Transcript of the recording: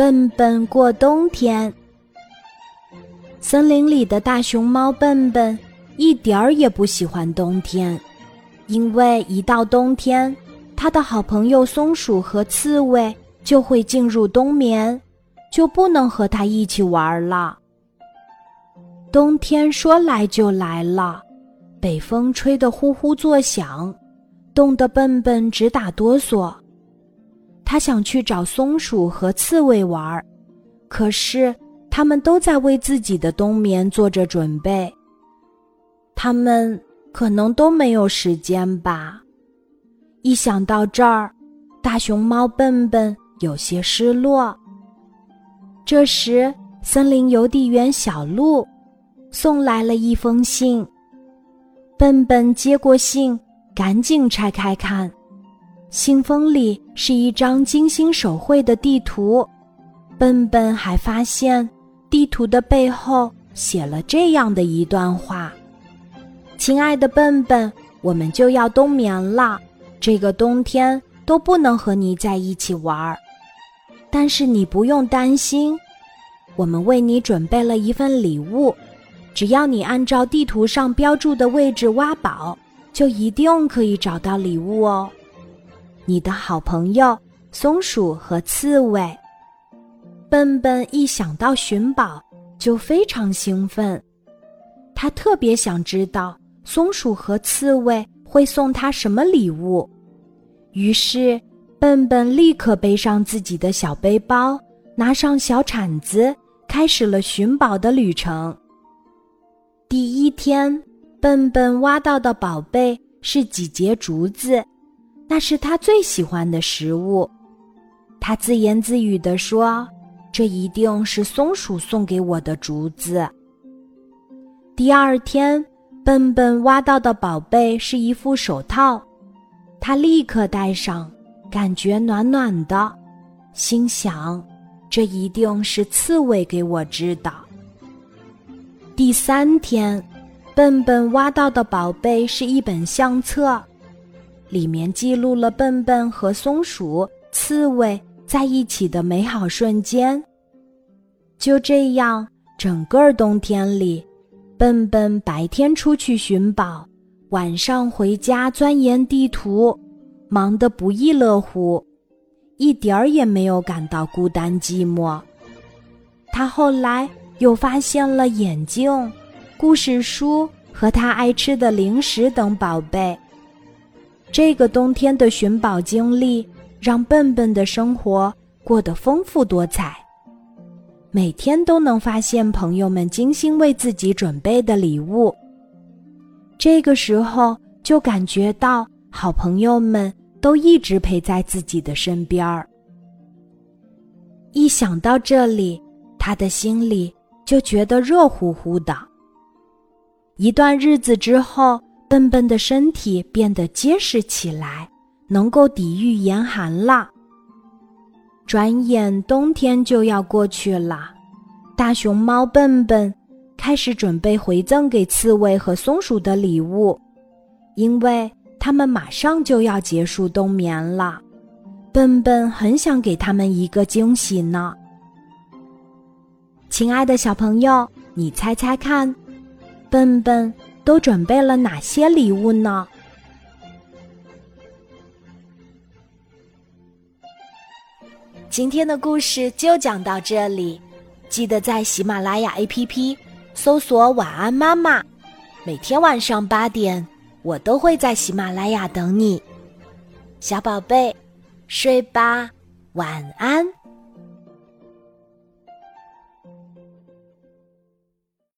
笨笨过冬天。森林里的大熊猫笨笨一点儿也不喜欢冬天，因为一到冬天，他的好朋友松鼠和刺猬就会进入冬眠，就不能和他一起玩了。冬天说来就来了，北风吹得呼呼作响，冻得笨笨直打哆嗦。他想去找松鼠和刺猬玩儿，可是他们都在为自己的冬眠做着准备。他们可能都没有时间吧。一想到这儿，大熊猫笨笨有些失落。这时，森林邮递员小鹿。送来了一封信，笨笨接过信，赶紧拆开看。信封里是一张精心手绘的地图，笨笨还发现地图的背后写了这样的一段话：“亲爱的笨笨，我们就要冬眠了，这个冬天都不能和你在一起玩儿，但是你不用担心，我们为你准备了一份礼物。”只要你按照地图上标注的位置挖宝，就一定可以找到礼物哦。你的好朋友松鼠和刺猬，笨笨一想到寻宝就非常兴奋，他特别想知道松鼠和刺猬会送他什么礼物。于是，笨笨立刻背上自己的小背包，拿上小铲子，开始了寻宝的旅程。第一天，笨笨挖到的宝贝是几节竹子，那是他最喜欢的食物。他自言自语地说：“这一定是松鼠送给我的竹子。”第二天，笨笨挖到的宝贝是一副手套，他立刻戴上，感觉暖暖的，心想：“这一定是刺猬给我织的。”第三天，笨笨挖到的宝贝是一本相册，里面记录了笨笨和松鼠、刺猬在一起的美好瞬间。就这样，整个冬天里，笨笨白天出去寻宝，晚上回家钻研地图，忙得不亦乐乎，一点儿也没有感到孤单寂寞。他后来。又发现了眼镜、故事书和他爱吃的零食等宝贝。这个冬天的寻宝经历让笨笨的生活过得丰富多彩，每天都能发现朋友们精心为自己准备的礼物。这个时候就感觉到好朋友们都一直陪在自己的身边儿。一想到这里，他的心里。就觉得热乎乎的。一段日子之后，笨笨的身体变得结实起来，能够抵御严寒了。转眼冬天就要过去了，大熊猫笨笨开始准备回赠给刺猬和松鼠的礼物，因为他们马上就要结束冬眠了。笨笨很想给他们一个惊喜呢。亲爱的小朋友，你猜猜看，笨笨都准备了哪些礼物呢？今天的故事就讲到这里，记得在喜马拉雅 APP 搜索“晚安妈妈”，每天晚上八点，我都会在喜马拉雅等你，小宝贝，睡吧，晚安。